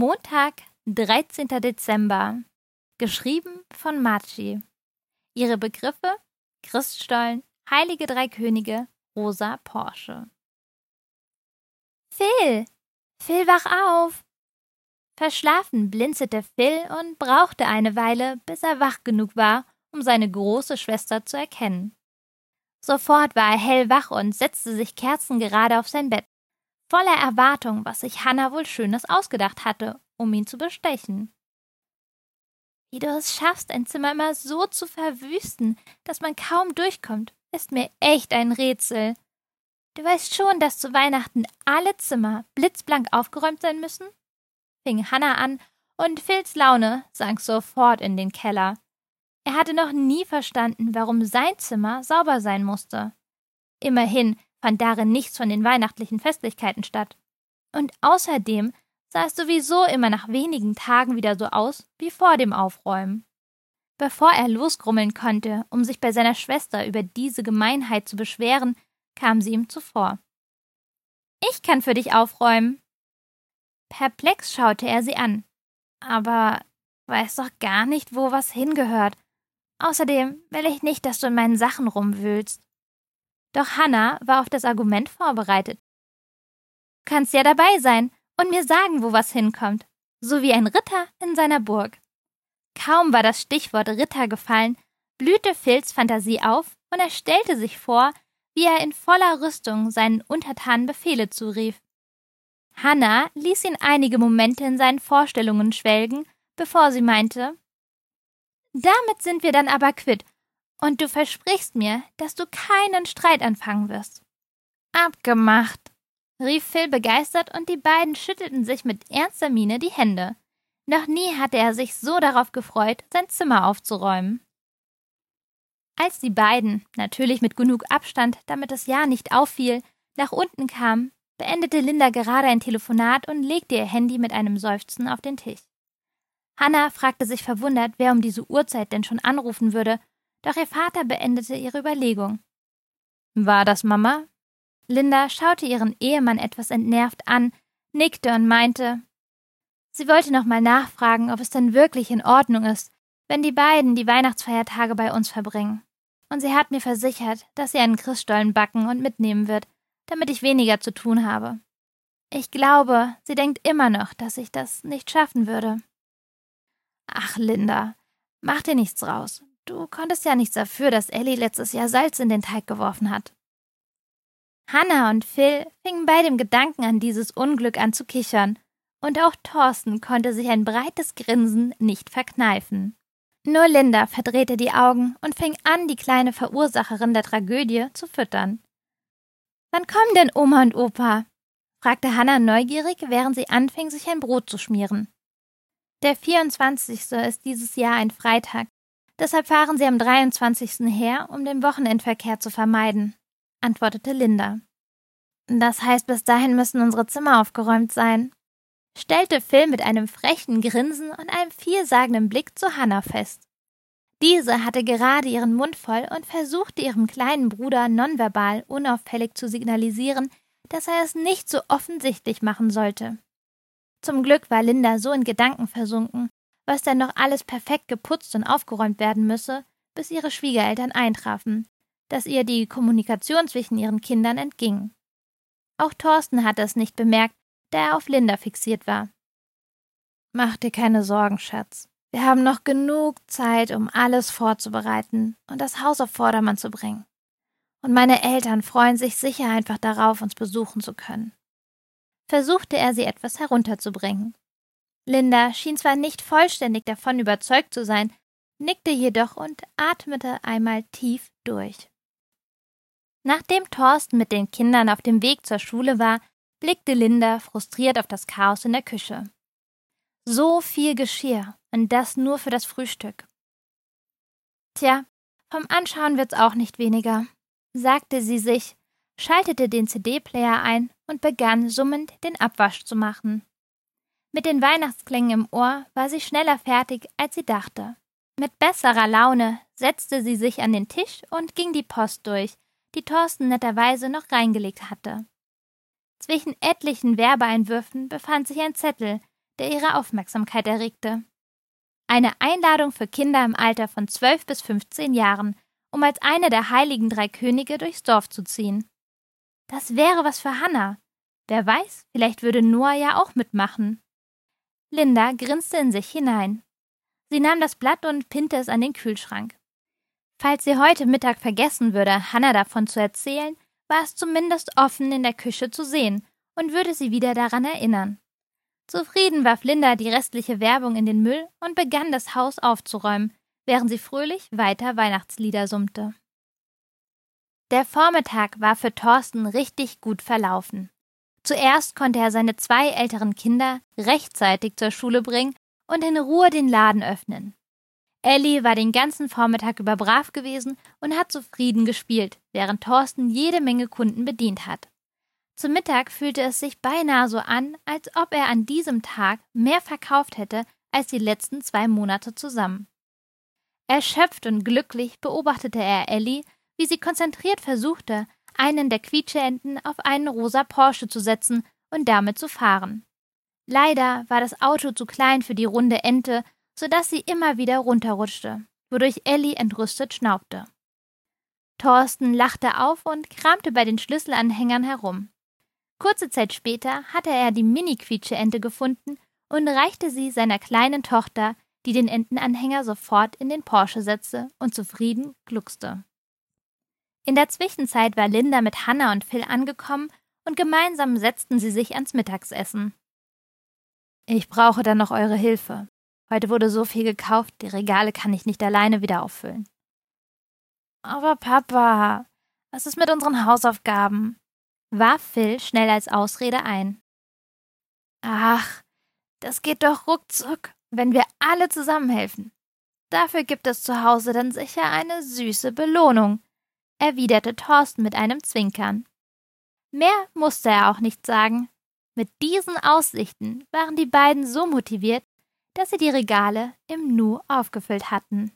Montag, 13. Dezember. Geschrieben von Machi. Ihre Begriffe Christstollen, Heilige Drei Könige, Rosa Porsche. Phil! Phil, wach auf! Verschlafen blinzelte Phil und brauchte eine Weile, bis er wach genug war, um seine große Schwester zu erkennen. Sofort war er hellwach und setzte sich kerzengerade auf sein Bett, voller Erwartung, was sich Hannah wohl Schönes ausgedacht hatte, um ihn zu bestechen. Wie du es schaffst, ein Zimmer immer so zu verwüsten, dass man kaum durchkommt, ist mir echt ein Rätsel. Du weißt schon, dass zu Weihnachten alle Zimmer blitzblank aufgeräumt sein müssen? fing Hannah an, und Phils Laune sank sofort in den Keller. Er hatte noch nie verstanden, warum sein Zimmer sauber sein musste. Immerhin fand darin nichts von den weihnachtlichen Festlichkeiten statt. Und außerdem sah es sowieso immer nach wenigen Tagen wieder so aus wie vor dem Aufräumen. Bevor er losgrummeln konnte, um sich bei seiner Schwester über diese Gemeinheit zu beschweren, kam sie ihm zuvor. Ich kann für dich aufräumen. Perplex schaute er sie an. Aber weiß doch gar nicht, wo was hingehört. Außerdem will ich nicht, dass du in meinen Sachen rumwühlst. Doch Hannah war auf das Argument vorbereitet. Du kannst ja dabei sein und mir sagen, wo was hinkommt, so wie ein Ritter in seiner Burg. Kaum war das Stichwort Ritter gefallen, blühte Phils Fantasie auf und er stellte sich vor, wie er in voller Rüstung seinen Untertanen Befehle zurief. Hannah ließ ihn einige Momente in seinen Vorstellungen schwelgen, bevor sie meinte Damit sind wir dann aber quitt, und du versprichst mir, dass du keinen Streit anfangen wirst. Abgemacht, rief Phil begeistert, und die beiden schüttelten sich mit ernster Miene die Hände. Noch nie hatte er sich so darauf gefreut, sein Zimmer aufzuräumen. Als die beiden, natürlich mit genug Abstand, damit das Jahr nicht auffiel, nach unten kamen, beendete Linda gerade ein Telefonat und legte ihr Handy mit einem Seufzen auf den Tisch. Hannah fragte sich verwundert, wer um diese Uhrzeit denn schon anrufen würde, doch ihr Vater beendete ihre Überlegung. War das Mama? Linda schaute ihren Ehemann etwas entnervt an, nickte und meinte, sie wollte noch mal nachfragen, ob es denn wirklich in Ordnung ist, wenn die beiden die Weihnachtsfeiertage bei uns verbringen und sie hat mir versichert, dass sie einen Christstollen backen und mitnehmen wird, damit ich weniger zu tun habe. Ich glaube, sie denkt immer noch, dass ich das nicht schaffen würde. Ach, Linda, mach dir nichts raus. Du konntest ja nichts dafür, dass Ellie letztes Jahr Salz in den Teig geworfen hat. Hannah und Phil fingen bei dem Gedanken an dieses Unglück an zu kichern, und auch Thorsten konnte sich ein breites Grinsen nicht verkneifen. Nur Linda verdrehte die Augen und fing an, die kleine Verursacherin der Tragödie zu füttern. Wann kommen denn Oma und Opa? fragte Hannah neugierig, während sie anfing, sich ein Brot zu schmieren. Der 24. ist dieses Jahr ein Freitag, deshalb fahren sie am 23. her, um den Wochenendverkehr zu vermeiden, antwortete Linda. Das heißt, bis dahin müssen unsere Zimmer aufgeräumt sein, stellte Phil mit einem frechen Grinsen und einem vielsagenden Blick zu Hannah fest. Diese hatte gerade ihren Mund voll und versuchte ihrem kleinen Bruder nonverbal unauffällig zu signalisieren, dass er es nicht so offensichtlich machen sollte. Zum Glück war Linda so in Gedanken versunken, was denn noch alles perfekt geputzt und aufgeräumt werden müsse, bis ihre Schwiegereltern eintrafen, dass ihr die Kommunikation zwischen ihren Kindern entging. Auch Thorsten hatte es nicht bemerkt, da er auf Linda fixiert war. Mach dir keine Sorgen, Schatz. Wir haben noch genug Zeit, um alles vorzubereiten und das Haus auf Vordermann zu bringen. Und meine Eltern freuen sich sicher einfach darauf, uns besuchen zu können. Versuchte er sie etwas herunterzubringen. Linda schien zwar nicht vollständig davon überzeugt zu sein, nickte jedoch und atmete einmal tief durch. Nachdem Thorsten mit den Kindern auf dem Weg zur Schule war, blickte Linda frustriert auf das Chaos in der Küche. So viel Geschirr und das nur für das Frühstück. Tja, vom Anschauen wird's auch nicht weniger, sagte sie sich, schaltete den CD-Player ein und begann summend den Abwasch zu machen. Mit den Weihnachtsklängen im Ohr war sie schneller fertig, als sie dachte. Mit besserer Laune setzte sie sich an den Tisch und ging die Post durch, die Thorsten netterweise noch reingelegt hatte. Zwischen etlichen Werbeeinwürfen befand sich ein Zettel, der ihre Aufmerksamkeit erregte. Eine Einladung für Kinder im Alter von 12 bis 15 Jahren, um als eine der heiligen drei Könige durchs Dorf zu ziehen. Das wäre was für Hannah. Wer weiß, vielleicht würde Noah ja auch mitmachen. Linda grinste in sich hinein. Sie nahm das Blatt und pinnte es an den Kühlschrank. Falls sie heute Mittag vergessen würde, Hannah davon zu erzählen, war es zumindest offen in der Küche zu sehen und würde sie wieder daran erinnern. Zufrieden warf Linda die restliche Werbung in den Müll und begann das Haus aufzuräumen, während sie fröhlich weiter Weihnachtslieder summte. Der Vormittag war für Thorsten richtig gut verlaufen. Zuerst konnte er seine zwei älteren Kinder rechtzeitig zur Schule bringen und in Ruhe den Laden öffnen. Ellie war den ganzen Vormittag über brav gewesen und hat zufrieden gespielt, während Thorsten jede Menge Kunden bedient hat. Zum Mittag fühlte es sich beinahe so an, als ob er an diesem Tag mehr verkauft hätte als die letzten zwei Monate zusammen. Erschöpft und glücklich beobachtete er Ellie, wie sie konzentriert versuchte, einen der Quietscheenten auf einen rosa Porsche zu setzen und damit zu fahren. Leider war das Auto zu klein für die runde Ente, so dass sie immer wieder runterrutschte, wodurch Ellie entrüstet schnaubte. Thorsten lachte auf und kramte bei den Schlüsselanhängern herum. Kurze Zeit später hatte er die Mini-Quietscheente gefunden und reichte sie seiner kleinen Tochter, die den Entenanhänger sofort in den Porsche setzte und zufrieden gluckste. In der Zwischenzeit war Linda mit Hannah und Phil angekommen und gemeinsam setzten sie sich ans Mittagsessen. Ich brauche dann noch eure Hilfe. Heute wurde so viel gekauft, die Regale kann ich nicht alleine wieder auffüllen. Aber Papa, was ist mit unseren Hausaufgaben? warf Phil schnell als Ausrede ein. Ach, das geht doch ruckzuck, wenn wir alle zusammenhelfen. Dafür gibt es zu Hause dann sicher eine süße Belohnung, erwiderte Thorsten mit einem Zwinkern. Mehr musste er auch nicht sagen. Mit diesen Aussichten waren die beiden so motiviert, dass sie die Regale im Nu aufgefüllt hatten.